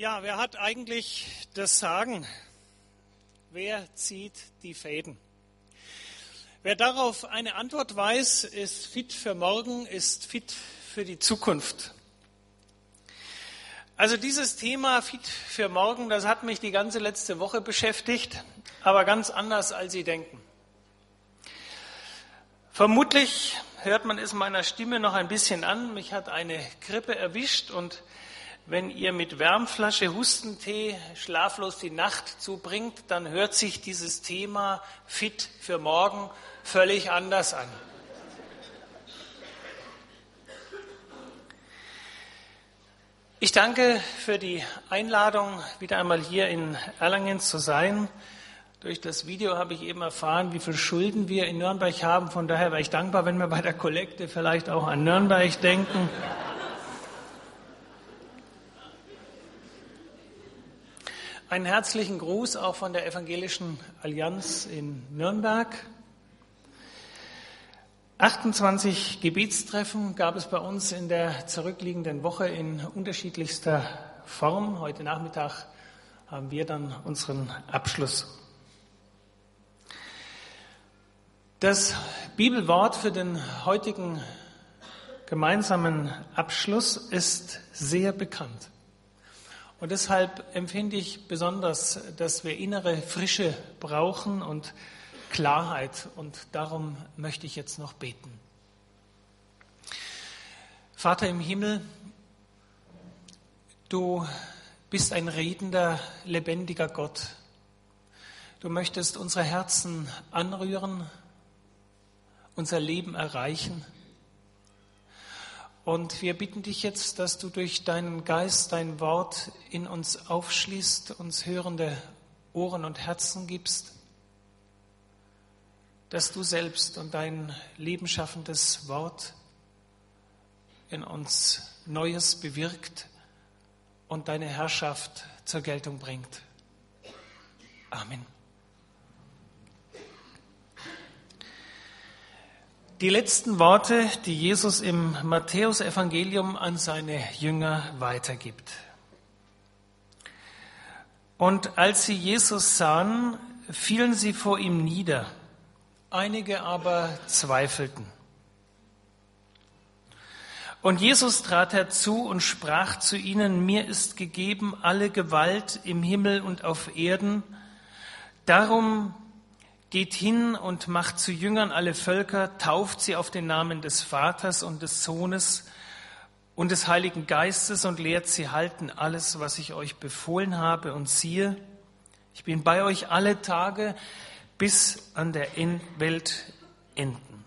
Ja, wer hat eigentlich das Sagen? Wer zieht die Fäden? Wer darauf eine Antwort weiß, ist fit für morgen, ist fit für die Zukunft. Also dieses Thema fit für morgen, das hat mich die ganze letzte Woche beschäftigt, aber ganz anders, als Sie denken. Vermutlich hört man es meiner Stimme noch ein bisschen an. Mich hat eine Grippe erwischt und wenn ihr mit Wärmflasche Hustentee schlaflos die Nacht zubringt, dann hört sich dieses Thema fit für morgen völlig anders an. Ich danke für die Einladung, wieder einmal hier in Erlangen zu sein. Durch das Video habe ich eben erfahren, wie viel Schulden wir in Nürnberg haben. Von daher wäre ich dankbar, wenn wir bei der Kollekte vielleicht auch an Nürnberg denken. Einen herzlichen Gruß auch von der Evangelischen Allianz in Nürnberg. 28 Gebetstreffen gab es bei uns in der zurückliegenden Woche in unterschiedlichster Form. Heute Nachmittag haben wir dann unseren Abschluss. Das Bibelwort für den heutigen gemeinsamen Abschluss ist sehr bekannt. Und deshalb empfinde ich besonders, dass wir innere Frische brauchen und Klarheit. Und darum möchte ich jetzt noch beten. Vater im Himmel, du bist ein redender, lebendiger Gott. Du möchtest unsere Herzen anrühren, unser Leben erreichen. Und wir bitten dich jetzt, dass du durch deinen Geist dein Wort in uns aufschließt, uns hörende Ohren und Herzen gibst, dass du selbst und dein lebenschaffendes Wort in uns Neues bewirkt und deine Herrschaft zur Geltung bringt. Amen. Die letzten Worte, die Jesus im Matthäusevangelium an seine Jünger weitergibt. Und als sie Jesus sahen, fielen sie vor ihm nieder. Einige aber zweifelten. Und Jesus trat herzu und sprach zu ihnen, mir ist gegeben alle Gewalt im Himmel und auf Erden. Darum Geht hin und macht zu Jüngern alle Völker, tauft sie auf den Namen des Vaters und des Sohnes und des Heiligen Geistes und lehrt sie halten alles, was ich euch befohlen habe. Und siehe, ich bin bei euch alle Tage bis an der Welt enden.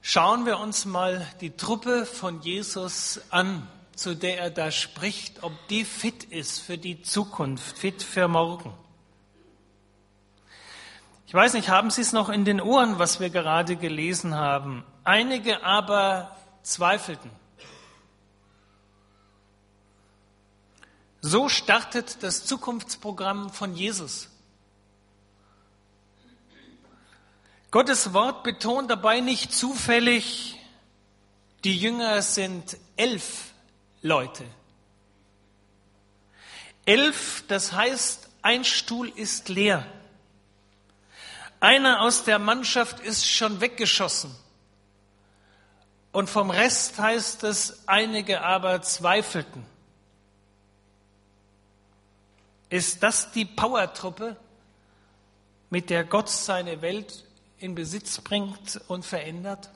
Schauen wir uns mal die Truppe von Jesus an, zu der er da spricht, ob die fit ist für die Zukunft, fit für morgen. Ich weiß nicht, haben Sie es noch in den Ohren, was wir gerade gelesen haben? Einige aber zweifelten. So startet das Zukunftsprogramm von Jesus. Gottes Wort betont dabei nicht zufällig, die Jünger sind elf Leute. Elf, das heißt, ein Stuhl ist leer. Einer aus der Mannschaft ist schon weggeschossen. Und vom Rest heißt es, einige aber zweifelten. Ist das die Powertruppe, mit der Gott seine Welt in Besitz bringt und verändert?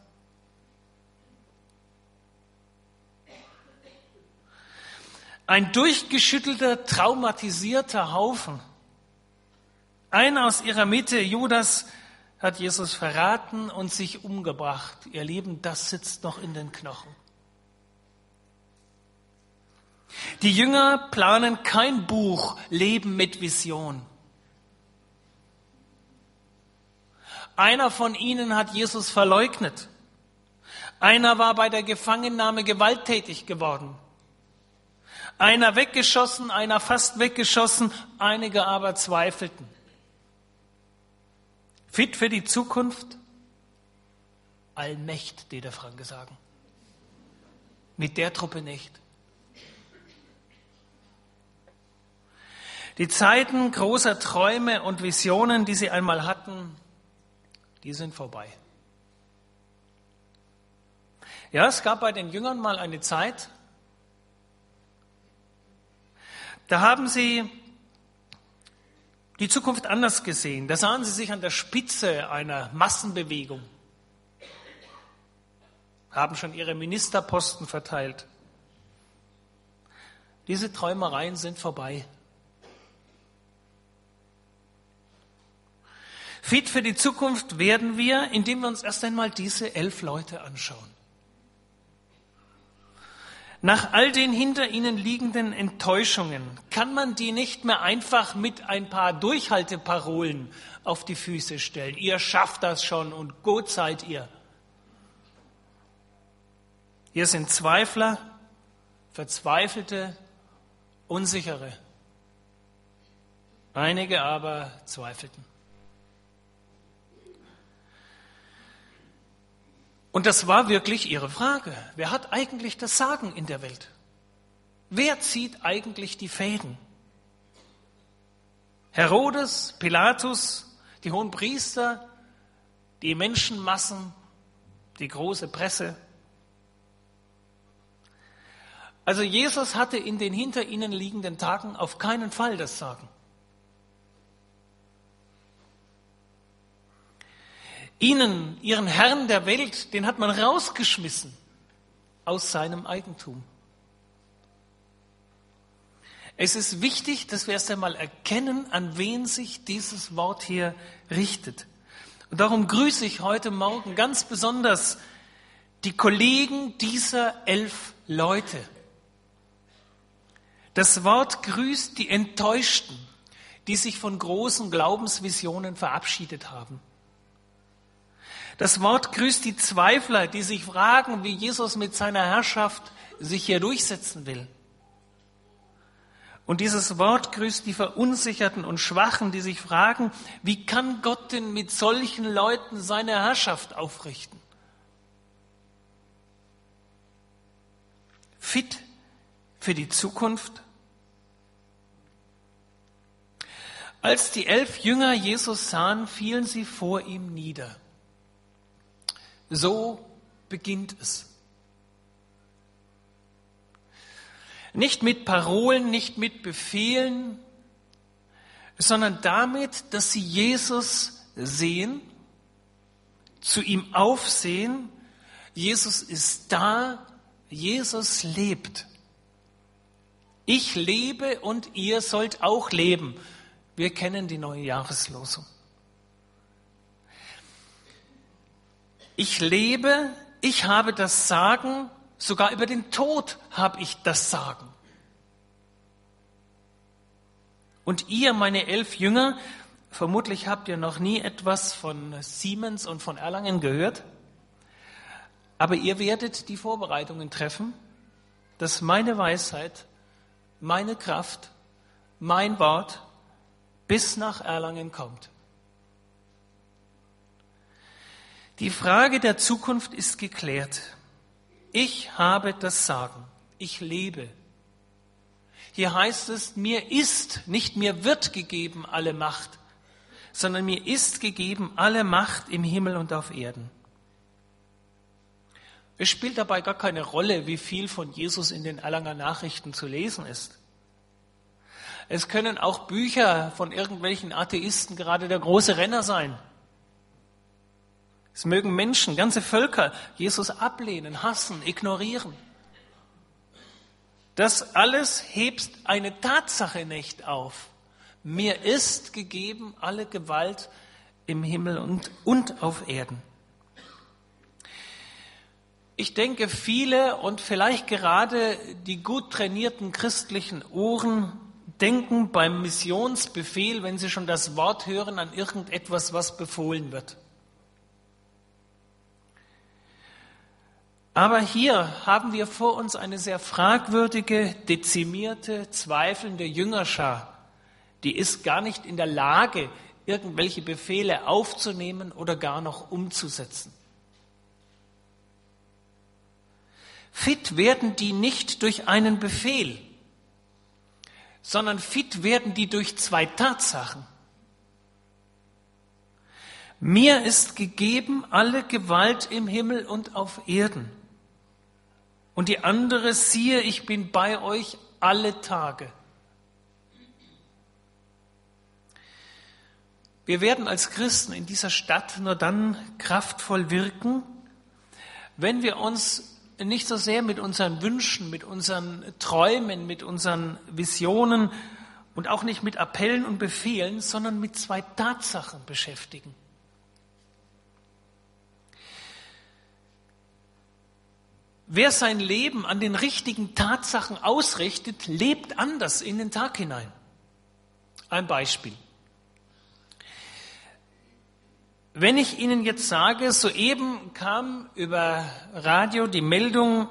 Ein durchgeschüttelter, traumatisierter Haufen einer aus ihrer Mitte, Judas, hat Jesus verraten und sich umgebracht. Ihr Lieben, das sitzt noch in den Knochen. Die Jünger planen kein Buch Leben mit Vision. Einer von ihnen hat Jesus verleugnet. Einer war bei der Gefangennahme gewalttätig geworden. Einer weggeschossen, einer fast weggeschossen, einige aber zweifelten. Fit für die Zukunft? Allmächt, die der Franke sagen. Mit der Truppe nicht. Die Zeiten großer Träume und Visionen, die sie einmal hatten, die sind vorbei. Ja, es gab bei den Jüngern mal eine Zeit, da haben sie die Zukunft anders gesehen. Da sahen sie sich an der Spitze einer Massenbewegung, haben schon ihre Ministerposten verteilt. Diese Träumereien sind vorbei. Fit für die Zukunft werden wir, indem wir uns erst einmal diese elf Leute anschauen. Nach all den hinter ihnen liegenden Enttäuschungen kann man die nicht mehr einfach mit ein paar Durchhalteparolen auf die Füße stellen. Ihr schafft das schon und gut seid ihr. Hier sind Zweifler, Verzweifelte, Unsichere. Einige aber zweifelten. Und das war wirklich ihre Frage. Wer hat eigentlich das Sagen in der Welt? Wer zieht eigentlich die Fäden? Herodes, Pilatus, die hohen Priester, die Menschenmassen, die große Presse. Also Jesus hatte in den hinter ihnen liegenden Tagen auf keinen Fall das Sagen. Ihnen, ihren Herrn der Welt, den hat man rausgeschmissen aus seinem Eigentum. Es ist wichtig, dass wir erst einmal erkennen, an wen sich dieses Wort hier richtet. Und darum grüße ich heute Morgen ganz besonders die Kollegen dieser elf Leute. Das Wort grüßt die Enttäuschten, die sich von großen Glaubensvisionen verabschiedet haben. Das Wort grüßt die Zweifler, die sich fragen, wie Jesus mit seiner Herrschaft sich hier durchsetzen will. Und dieses Wort grüßt die Verunsicherten und Schwachen, die sich fragen, wie kann Gott denn mit solchen Leuten seine Herrschaft aufrichten? Fit für die Zukunft? Als die elf Jünger Jesus sahen, fielen sie vor ihm nieder. So beginnt es. Nicht mit Parolen, nicht mit Befehlen, sondern damit, dass sie Jesus sehen, zu ihm aufsehen. Jesus ist da, Jesus lebt. Ich lebe und ihr sollt auch leben. Wir kennen die neue Jahreslosung. Ich lebe, ich habe das Sagen, sogar über den Tod habe ich das Sagen. Und ihr, meine elf Jünger, vermutlich habt ihr noch nie etwas von Siemens und von Erlangen gehört, aber ihr werdet die Vorbereitungen treffen, dass meine Weisheit, meine Kraft, mein Wort bis nach Erlangen kommt. Die Frage der Zukunft ist geklärt. Ich habe das Sagen. Ich lebe. Hier heißt es, mir ist, nicht mir wird gegeben alle Macht, sondern mir ist gegeben alle Macht im Himmel und auf Erden. Es spielt dabei gar keine Rolle, wie viel von Jesus in den Erlanger Nachrichten zu lesen ist. Es können auch Bücher von irgendwelchen Atheisten gerade der große Renner sein. Es mögen Menschen, ganze Völker Jesus ablehnen, hassen, ignorieren. Das alles hebt eine Tatsache nicht auf. Mir ist gegeben alle Gewalt im Himmel und, und auf Erden. Ich denke, viele und vielleicht gerade die gut trainierten christlichen Ohren denken beim Missionsbefehl, wenn sie schon das Wort hören, an irgendetwas, was befohlen wird. Aber hier haben wir vor uns eine sehr fragwürdige, dezimierte, zweifelnde Jüngerschar. Die ist gar nicht in der Lage, irgendwelche Befehle aufzunehmen oder gar noch umzusetzen. Fit werden die nicht durch einen Befehl, sondern fit werden die durch zwei Tatsachen. Mir ist gegeben alle Gewalt im Himmel und auf Erden. Und die andere, siehe, ich bin bei euch alle Tage. Wir werden als Christen in dieser Stadt nur dann kraftvoll wirken, wenn wir uns nicht so sehr mit unseren Wünschen, mit unseren Träumen, mit unseren Visionen und auch nicht mit Appellen und Befehlen, sondern mit zwei Tatsachen beschäftigen. Wer sein Leben an den richtigen Tatsachen ausrichtet, lebt anders in den Tag hinein. Ein Beispiel. Wenn ich Ihnen jetzt sage, soeben kam über Radio die Meldung,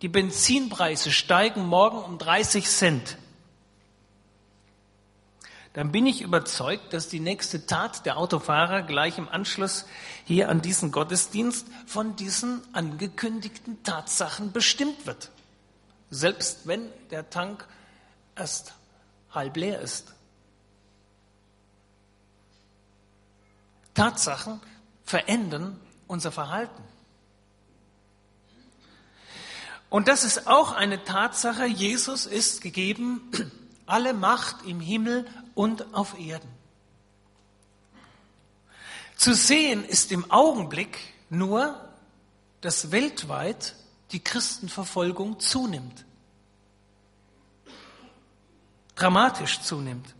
die Benzinpreise steigen morgen um 30 Cent, dann bin ich überzeugt, dass die nächste Tat der Autofahrer gleich im Anschluss hier an diesen Gottesdienst von diesen angekündigten Tatsachen bestimmt wird. Selbst wenn der Tank erst halb leer ist. Tatsachen verändern unser Verhalten. Und das ist auch eine Tatsache. Jesus ist gegeben alle Macht im Himmel und auf Erden. Zu sehen ist im Augenblick nur, dass weltweit die Christenverfolgung zunimmt. Dramatisch zunimmt.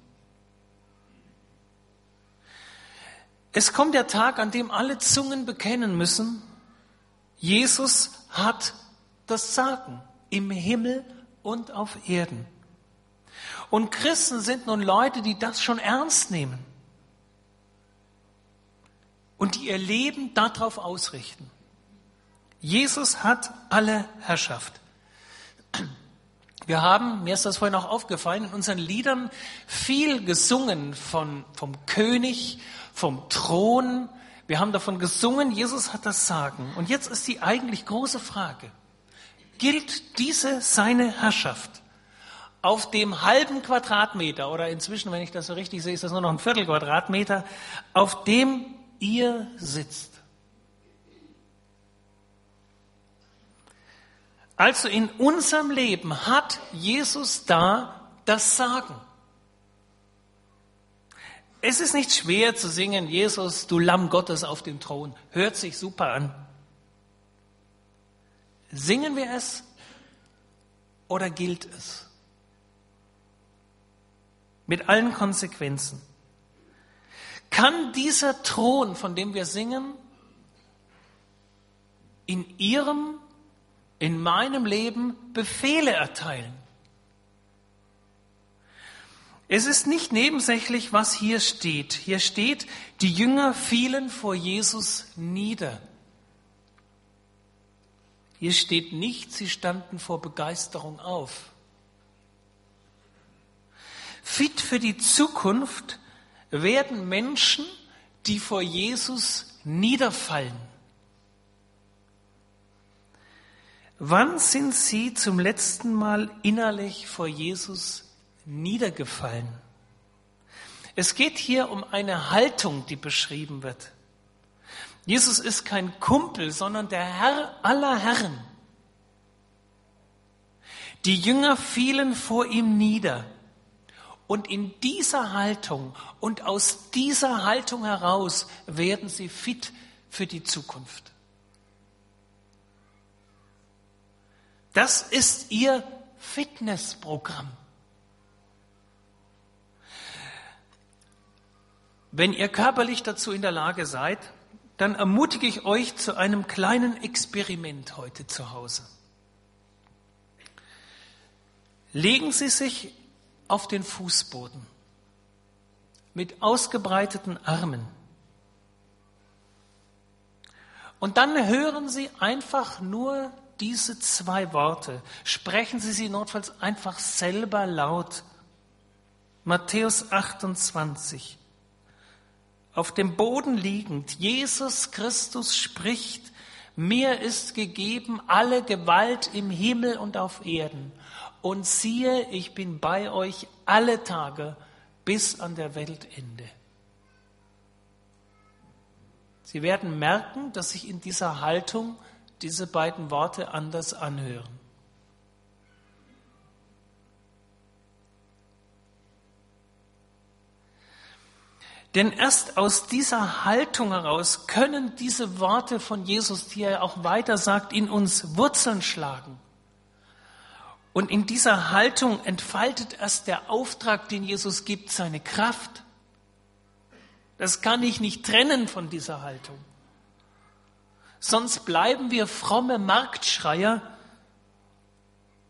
Es kommt der Tag, an dem alle Zungen bekennen müssen, Jesus hat das Sagen im Himmel und auf Erden. Und Christen sind nun Leute, die das schon ernst nehmen und die ihr Leben darauf ausrichten. Jesus hat alle Herrschaft. Wir haben, mir ist das vorhin auch aufgefallen, in unseren Liedern viel gesungen von, vom König, vom Thron. Wir haben davon gesungen, Jesus hat das Sagen. Und jetzt ist die eigentlich große Frage. Gilt diese seine Herrschaft auf dem halben Quadratmeter oder inzwischen, wenn ich das so richtig sehe, ist das nur noch ein Viertel Quadratmeter, auf dem ihr sitzt? Also in unserem Leben hat Jesus da das Sagen. Es ist nicht schwer zu singen, Jesus, du Lamm Gottes auf dem Thron. Hört sich super an. Singen wir es oder gilt es? Mit allen Konsequenzen. Kann dieser Thron, von dem wir singen, in Ihrem, in meinem Leben Befehle erteilen? Es ist nicht nebensächlich, was hier steht. Hier steht, die Jünger fielen vor Jesus nieder. Hier steht nicht, sie standen vor Begeisterung auf. Fit für die Zukunft werden Menschen, die vor Jesus niederfallen. Wann sind Sie zum letzten Mal innerlich vor Jesus niedergefallen. Es geht hier um eine Haltung, die beschrieben wird. Jesus ist kein Kumpel, sondern der Herr aller Herren. Die Jünger fielen vor ihm nieder. Und in dieser Haltung und aus dieser Haltung heraus werden sie fit für die Zukunft. Das ist ihr Fitnessprogramm. Wenn ihr körperlich dazu in der Lage seid, dann ermutige ich euch zu einem kleinen Experiment heute zu Hause. Legen Sie sich auf den Fußboden mit ausgebreiteten Armen. Und dann hören Sie einfach nur diese zwei Worte. Sprechen Sie sie notfalls einfach selber laut. Matthäus 28 auf dem Boden liegend, Jesus Christus spricht, Mir ist gegeben alle Gewalt im Himmel und auf Erden. Und siehe, ich bin bei euch alle Tage bis an der Weltende. Sie werden merken, dass sich in dieser Haltung diese beiden Worte anders anhören. Denn erst aus dieser Haltung heraus können diese Worte von Jesus, die er auch weiter sagt, in uns Wurzeln schlagen. Und in dieser Haltung entfaltet erst der Auftrag, den Jesus gibt, seine Kraft. Das kann ich nicht trennen von dieser Haltung. Sonst bleiben wir fromme Marktschreier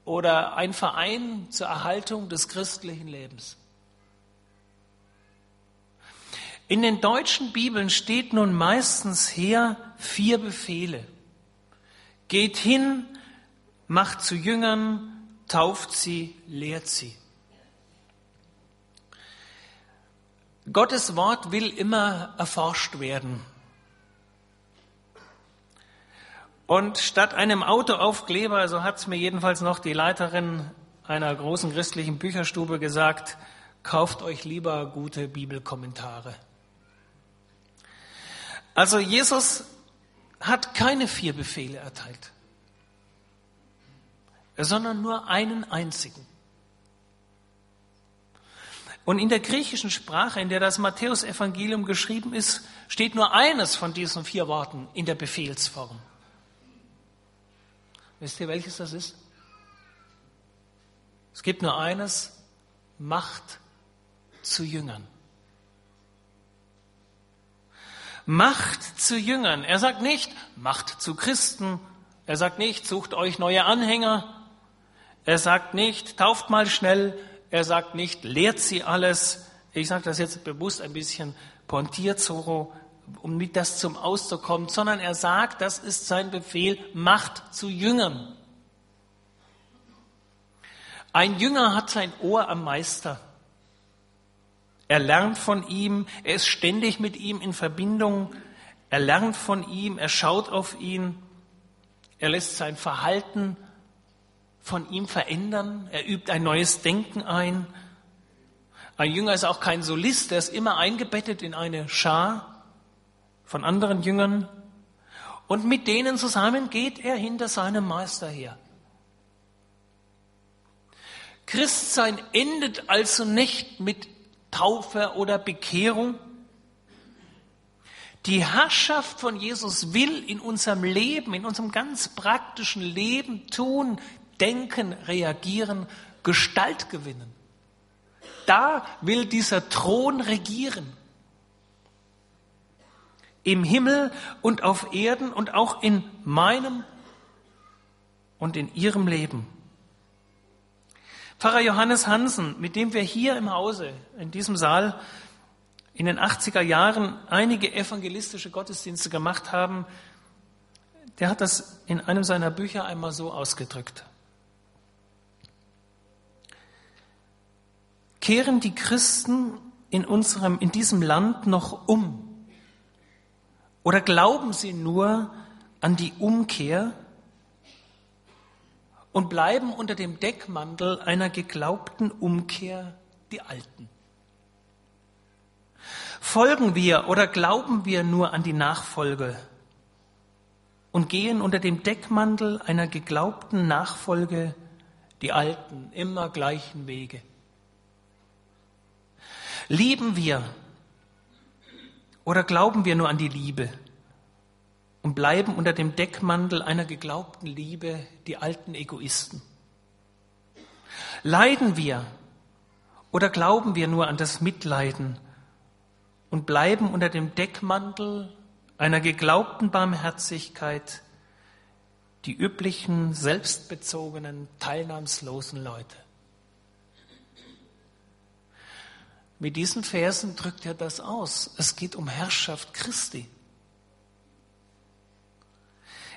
oder ein Verein zur Erhaltung des christlichen Lebens. In den deutschen Bibeln steht nun meistens her vier Befehle. Geht hin, macht zu Jüngern, tauft sie, lehrt sie. Gottes Wort will immer erforscht werden. Und statt einem Autoaufkleber, so hat es mir jedenfalls noch die Leiterin einer großen christlichen Bücherstube gesagt, kauft euch lieber gute Bibelkommentare. Also Jesus hat keine vier Befehle erteilt, sondern nur einen einzigen. Und in der griechischen Sprache, in der das Matthäusevangelium geschrieben ist, steht nur eines von diesen vier Worten in der Befehlsform. Wisst ihr, welches das ist? Es gibt nur eines, Macht zu Jüngern. Macht zu Jüngern. Er sagt nicht, macht zu Christen. Er sagt nicht, sucht euch neue Anhänger. Er sagt nicht, tauft mal schnell. Er sagt nicht, lehrt sie alles. Ich sage das jetzt bewusst ein bisschen pontiert, so, um mit das zum Ausdruck kommt, sondern er sagt, das ist sein Befehl, macht zu Jüngern. Ein Jünger hat sein Ohr am Meister. Er lernt von ihm, er ist ständig mit ihm in Verbindung, er lernt von ihm, er schaut auf ihn, er lässt sein Verhalten von ihm verändern, er übt ein neues Denken ein. Ein Jünger ist auch kein Solist, er ist immer eingebettet in eine Schar von anderen Jüngern und mit denen zusammen geht er hinter seinem Meister her. Christsein endet also nicht mit Taufe oder Bekehrung. Die Herrschaft von Jesus will in unserem Leben, in unserem ganz praktischen Leben tun, denken, reagieren, Gestalt gewinnen. Da will dieser Thron regieren. Im Himmel und auf Erden und auch in meinem und in ihrem Leben. Pfarrer Johannes Hansen, mit dem wir hier im Hause, in diesem Saal, in den 80er Jahren einige evangelistische Gottesdienste gemacht haben, der hat das in einem seiner Bücher einmal so ausgedrückt. Kehren die Christen in unserem, in diesem Land noch um? Oder glauben sie nur an die Umkehr und bleiben unter dem Deckmantel einer geglaubten Umkehr die Alten. Folgen wir oder glauben wir nur an die Nachfolge und gehen unter dem Deckmantel einer geglaubten Nachfolge die alten, immer gleichen Wege? Lieben wir oder glauben wir nur an die Liebe? und bleiben unter dem Deckmantel einer geglaubten Liebe die alten Egoisten? Leiden wir oder glauben wir nur an das Mitleiden und bleiben unter dem Deckmantel einer geglaubten Barmherzigkeit die üblichen, selbstbezogenen, teilnahmslosen Leute? Mit diesen Versen drückt er das aus. Es geht um Herrschaft Christi.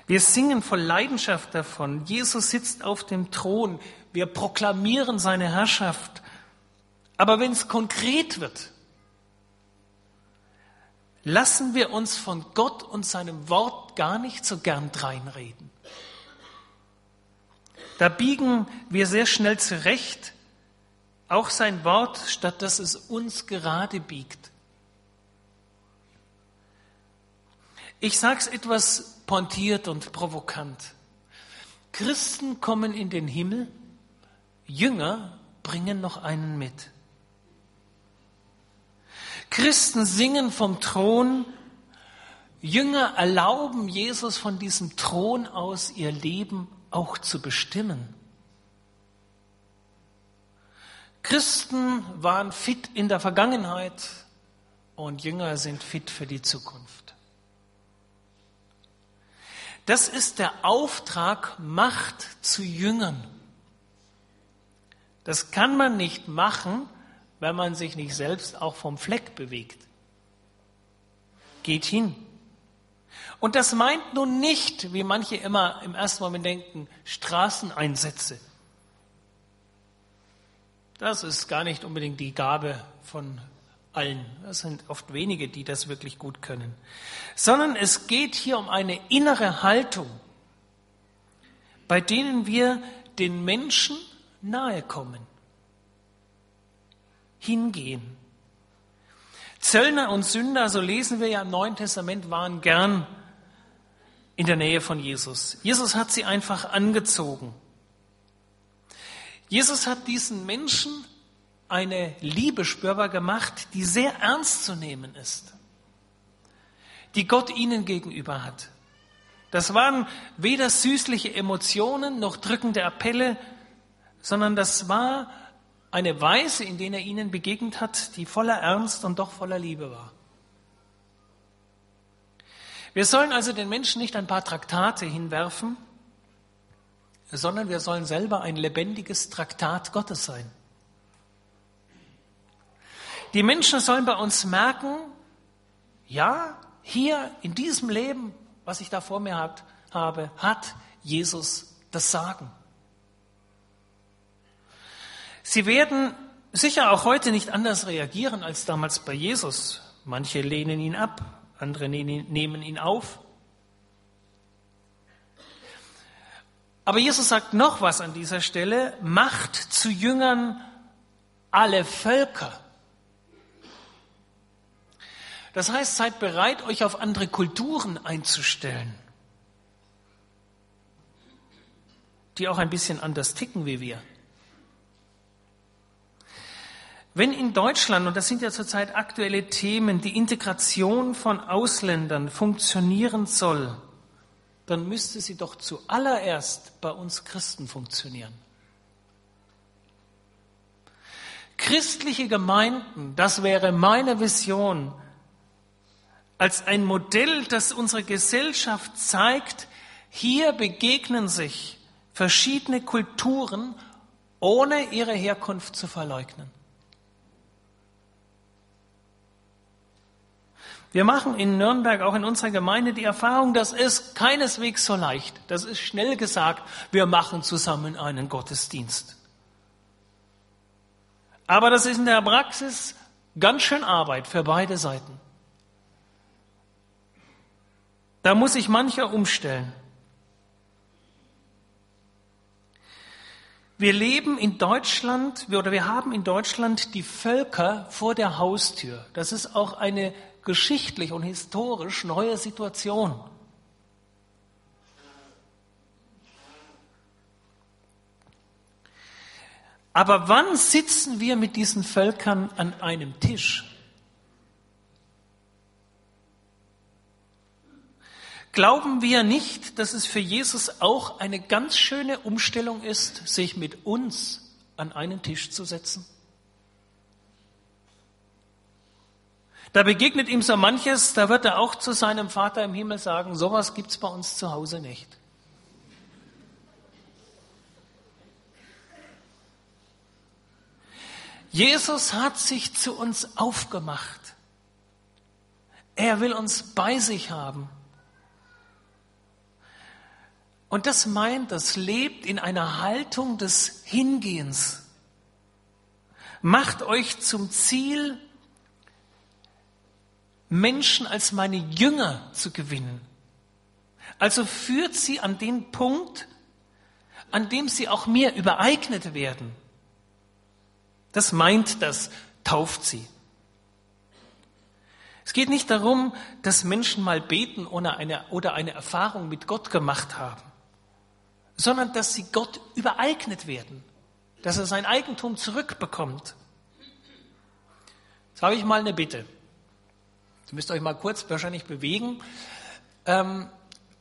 Wir singen voll Leidenschaft davon. Jesus sitzt auf dem Thron. Wir proklamieren seine Herrschaft. Aber wenn es konkret wird, lassen wir uns von Gott und seinem Wort gar nicht so gern dreinreden. Da biegen wir sehr schnell zurecht, auch sein Wort, statt dass es uns gerade biegt. Ich sage es etwas pointiert und provokant. Christen kommen in den Himmel, Jünger bringen noch einen mit. Christen singen vom Thron, Jünger erlauben Jesus von diesem Thron aus ihr Leben auch zu bestimmen. Christen waren fit in der Vergangenheit und Jünger sind fit für die Zukunft. Das ist der Auftrag, Macht zu Jüngern. Das kann man nicht machen, wenn man sich nicht selbst auch vom Fleck bewegt. Geht hin. Und das meint nun nicht, wie manche immer im ersten Moment denken, Straßeneinsätze. Das ist gar nicht unbedingt die Gabe von allen. Das sind oft wenige, die das wirklich gut können. Sondern es geht hier um eine innere Haltung, bei denen wir den Menschen nahe kommen, hingehen. Zöllner und Sünder, so lesen wir ja im Neuen Testament, waren gern in der Nähe von Jesus. Jesus hat sie einfach angezogen. Jesus hat diesen Menschen eine Liebe spürbar gemacht, die sehr ernst zu nehmen ist, die Gott ihnen gegenüber hat. Das waren weder süßliche Emotionen noch drückende Appelle, sondern das war eine Weise, in der er ihnen begegnet hat, die voller Ernst und doch voller Liebe war. Wir sollen also den Menschen nicht ein paar Traktate hinwerfen, sondern wir sollen selber ein lebendiges Traktat Gottes sein. Die Menschen sollen bei uns merken, ja, hier in diesem Leben, was ich da vor mir hat, habe, hat Jesus das Sagen. Sie werden sicher auch heute nicht anders reagieren als damals bei Jesus. Manche lehnen ihn ab, andere nehmen ihn auf. Aber Jesus sagt noch was an dieser Stelle, macht zu Jüngern alle Völker. Das heißt, seid bereit, euch auf andere Kulturen einzustellen, die auch ein bisschen anders ticken wie wir. Wenn in Deutschland, und das sind ja zurzeit aktuelle Themen, die Integration von Ausländern funktionieren soll, dann müsste sie doch zuallererst bei uns Christen funktionieren. Christliche Gemeinden, das wäre meine Vision, als ein Modell, das unsere Gesellschaft zeigt, hier begegnen sich verschiedene Kulturen, ohne ihre Herkunft zu verleugnen. Wir machen in Nürnberg, auch in unserer Gemeinde, die Erfahrung, das ist keineswegs so leicht. Das ist schnell gesagt, wir machen zusammen einen Gottesdienst. Aber das ist in der Praxis ganz schön Arbeit für beide Seiten. Da muss sich mancher umstellen. Wir leben in Deutschland oder wir haben in Deutschland die Völker vor der Haustür. Das ist auch eine geschichtlich und historisch neue Situation. Aber wann sitzen wir mit diesen Völkern an einem Tisch? Glauben wir nicht, dass es für Jesus auch eine ganz schöne Umstellung ist, sich mit uns an einen Tisch zu setzen? Da begegnet ihm so manches, da wird er auch zu seinem Vater im Himmel sagen, sowas gibt's bei uns zu Hause nicht. Jesus hat sich zu uns aufgemacht. Er will uns bei sich haben. Und das meint, das lebt in einer Haltung des Hingehens. Macht euch zum Ziel, Menschen als meine Jünger zu gewinnen. Also führt sie an den Punkt, an dem sie auch mir übereignet werden. Das meint das, tauft sie. Es geht nicht darum, dass Menschen mal beten oder eine, oder eine Erfahrung mit Gott gemacht haben, sondern dass sie Gott übereignet werden, dass er sein Eigentum zurückbekommt. Jetzt habe ich mal eine Bitte. Ihr müsst euch mal kurz wahrscheinlich bewegen. Ähm,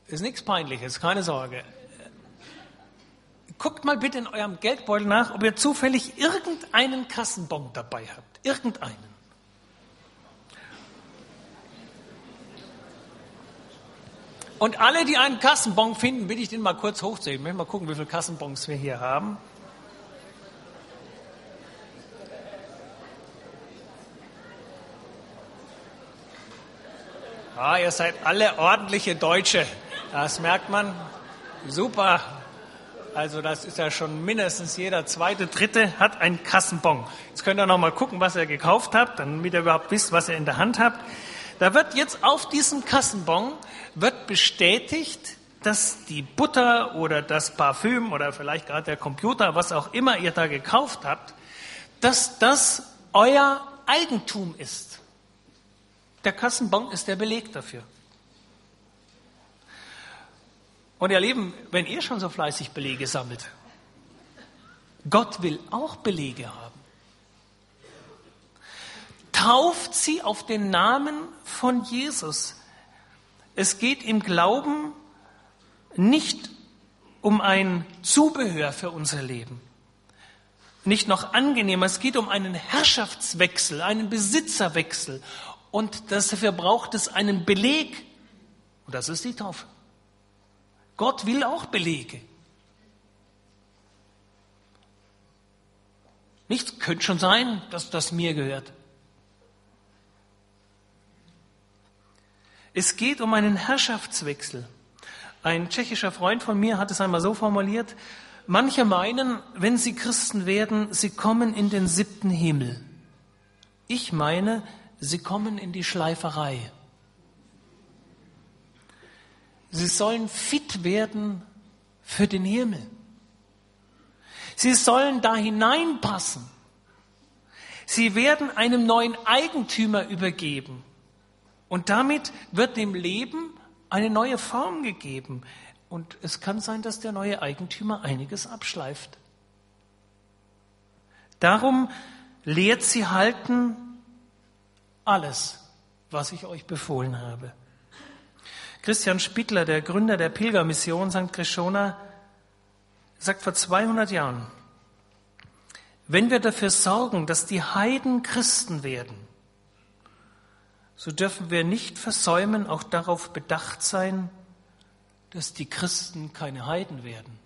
ist nichts Peinliches, keine Sorge. Guckt mal bitte in eurem Geldbeutel nach, ob ihr zufällig irgendeinen Kassenbon dabei habt. Irgendeinen. Und alle, die einen Kassenbon finden, bitte ich den mal kurz hochzuheben. Ich möchte mal gucken, wie viele Kassenbons wir hier haben. Ah, ihr seid alle ordentliche Deutsche. Das merkt man. Super. Also das ist ja schon mindestens jeder zweite, dritte hat einen Kassenbon. Jetzt könnt ihr noch mal gucken, was ihr gekauft habt, damit ihr überhaupt wisst, was ihr in der Hand habt. Da wird jetzt auf diesem Kassenbon wird bestätigt, dass die Butter oder das Parfüm oder vielleicht gerade der Computer, was auch immer ihr da gekauft habt, dass das euer Eigentum ist. Der Kassenbon ist der Beleg dafür. Und ihr Lieben, wenn ihr schon so fleißig Belege sammelt, Gott will auch Belege haben tauft sie auf den Namen von Jesus. Es geht im Glauben nicht um ein Zubehör für unser Leben, nicht noch angenehmer, es geht um einen Herrschaftswechsel, einen Besitzerwechsel. Und dafür braucht es einen Beleg. Und das ist die Taufe. Gott will auch Belege. Nichts könnte schon sein, dass das mir gehört. Es geht um einen Herrschaftswechsel. Ein tschechischer Freund von mir hat es einmal so formuliert, manche meinen, wenn sie Christen werden, sie kommen in den siebten Himmel. Ich meine, sie kommen in die Schleiferei. Sie sollen fit werden für den Himmel. Sie sollen da hineinpassen. Sie werden einem neuen Eigentümer übergeben. Und damit wird dem Leben eine neue Form gegeben. Und es kann sein, dass der neue Eigentümer einiges abschleift. Darum lehrt sie halten alles, was ich euch befohlen habe. Christian Spittler, der Gründer der Pilgermission St. Krishona, sagt vor 200 Jahren, wenn wir dafür sorgen, dass die Heiden Christen werden, so dürfen wir nicht versäumen, auch darauf bedacht sein, dass die Christen keine Heiden werden.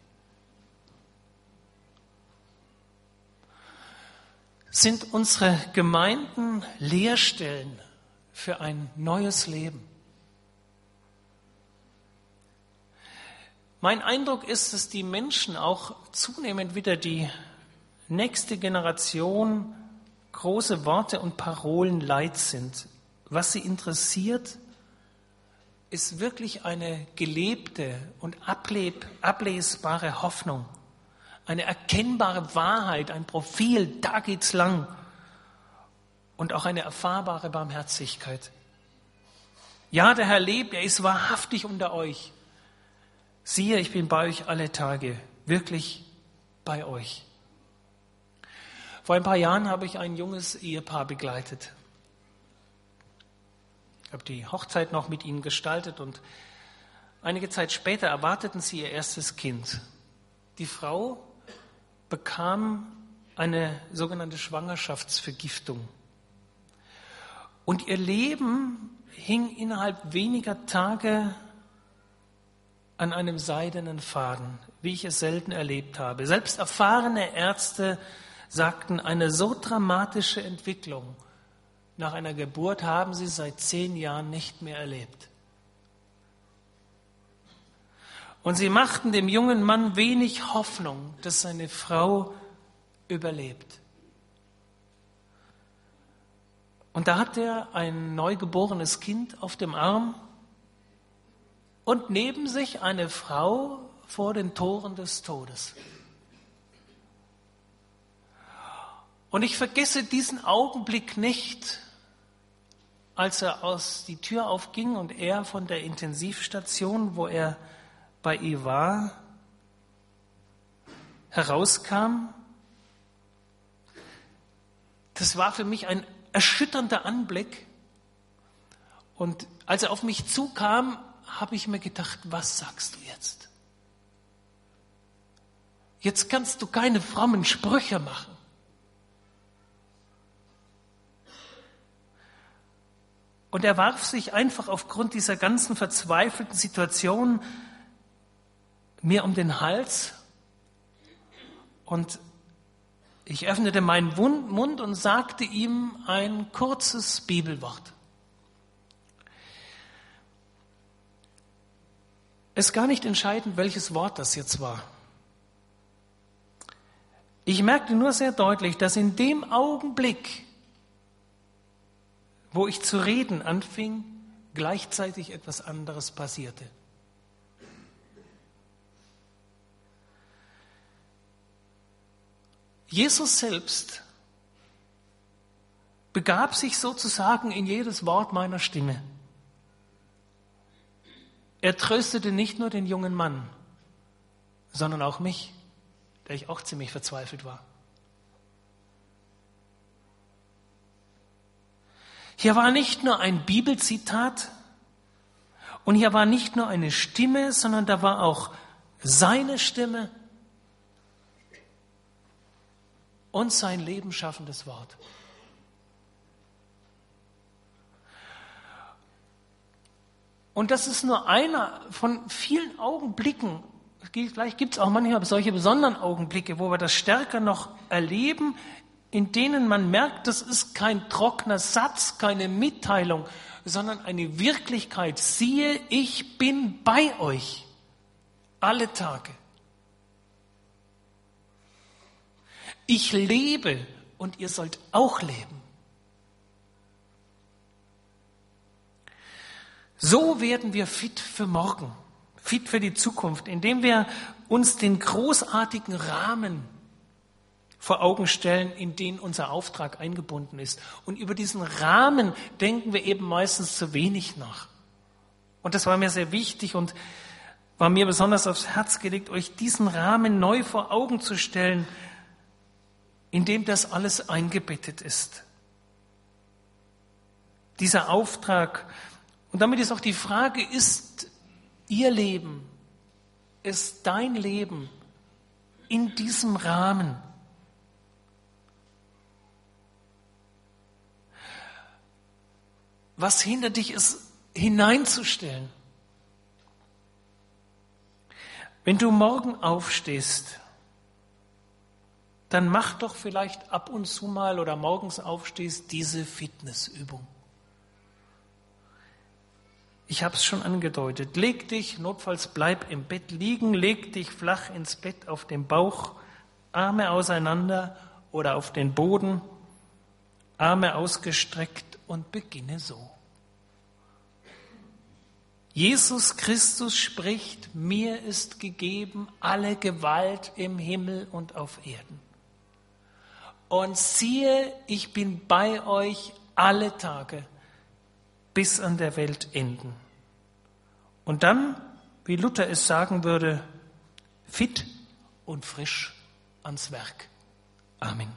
Sind unsere Gemeinden Lehrstellen für ein neues Leben? Mein Eindruck ist, dass die Menschen auch zunehmend wieder die nächste Generation große Worte und Parolen leid sind. Was sie interessiert, ist wirklich eine gelebte und ablesbare Hoffnung, eine erkennbare Wahrheit, ein Profil, da geht's lang und auch eine erfahrbare Barmherzigkeit. Ja, der Herr lebt, er ist wahrhaftig unter euch. Siehe, ich bin bei euch alle Tage, wirklich bei euch. Vor ein paar Jahren habe ich ein junges Ehepaar begleitet. Ich habe die Hochzeit noch mit ihnen gestaltet und einige Zeit später erwarteten sie ihr erstes Kind. Die Frau bekam eine sogenannte Schwangerschaftsvergiftung. Und ihr Leben hing innerhalb weniger Tage an einem seidenen Faden, wie ich es selten erlebt habe. Selbst erfahrene Ärzte sagten, eine so dramatische Entwicklung nach einer Geburt haben sie seit zehn Jahren nicht mehr erlebt. Und sie machten dem jungen Mann wenig Hoffnung, dass seine Frau überlebt. Und da hat er ein neugeborenes Kind auf dem Arm und neben sich eine Frau vor den Toren des Todes. Und ich vergesse diesen Augenblick nicht, als er aus die Tür aufging und er von der Intensivstation, wo er bei ihr war, herauskam. Das war für mich ein erschütternder Anblick. Und als er auf mich zukam, habe ich mir gedacht, was sagst du jetzt? Jetzt kannst du keine frommen Sprüche machen. Und er warf sich einfach aufgrund dieser ganzen verzweifelten Situation mir um den Hals und ich öffnete meinen Mund und sagte ihm ein kurzes Bibelwort. Es ist gar nicht entscheidend, welches Wort das jetzt war. Ich merkte nur sehr deutlich, dass in dem Augenblick, wo ich zu reden anfing, gleichzeitig etwas anderes passierte. Jesus selbst begab sich sozusagen in jedes Wort meiner Stimme. Er tröstete nicht nur den jungen Mann, sondern auch mich, der ich auch ziemlich verzweifelt war. Hier war nicht nur ein Bibelzitat und hier war nicht nur eine Stimme, sondern da war auch seine Stimme und sein Leben schaffendes Wort. Und das ist nur einer von vielen Augenblicken. Vielleicht gibt es auch manchmal solche besonderen Augenblicke, wo wir das stärker noch erleben, in denen man merkt, das ist kein trockener Satz, keine Mitteilung, sondern eine Wirklichkeit. Siehe, ich bin bei euch alle Tage. Ich lebe und ihr sollt auch leben. So werden wir fit für morgen, fit für die Zukunft, indem wir uns den großartigen Rahmen vor Augen stellen, in den unser Auftrag eingebunden ist. Und über diesen Rahmen denken wir eben meistens zu wenig nach. Und das war mir sehr wichtig und war mir besonders aufs Herz gelegt, euch diesen Rahmen neu vor Augen zu stellen, in dem das alles eingebettet ist. Dieser Auftrag. Und damit ist auch die Frage, ist Ihr Leben, ist dein Leben in diesem Rahmen? Was hindert dich, es hineinzustellen? Wenn du morgen aufstehst, dann mach doch vielleicht ab und zu mal oder morgens aufstehst diese Fitnessübung. Ich habe es schon angedeutet. Leg dich, notfalls bleib im Bett liegen, leg dich flach ins Bett auf den Bauch, Arme auseinander oder auf den Boden, Arme ausgestreckt und beginne so. Jesus Christus spricht, mir ist gegeben alle Gewalt im Himmel und auf Erden. Und siehe, ich bin bei euch alle Tage bis an der Weltenden. Und dann, wie Luther es sagen würde, fit und frisch ans Werk. Amen.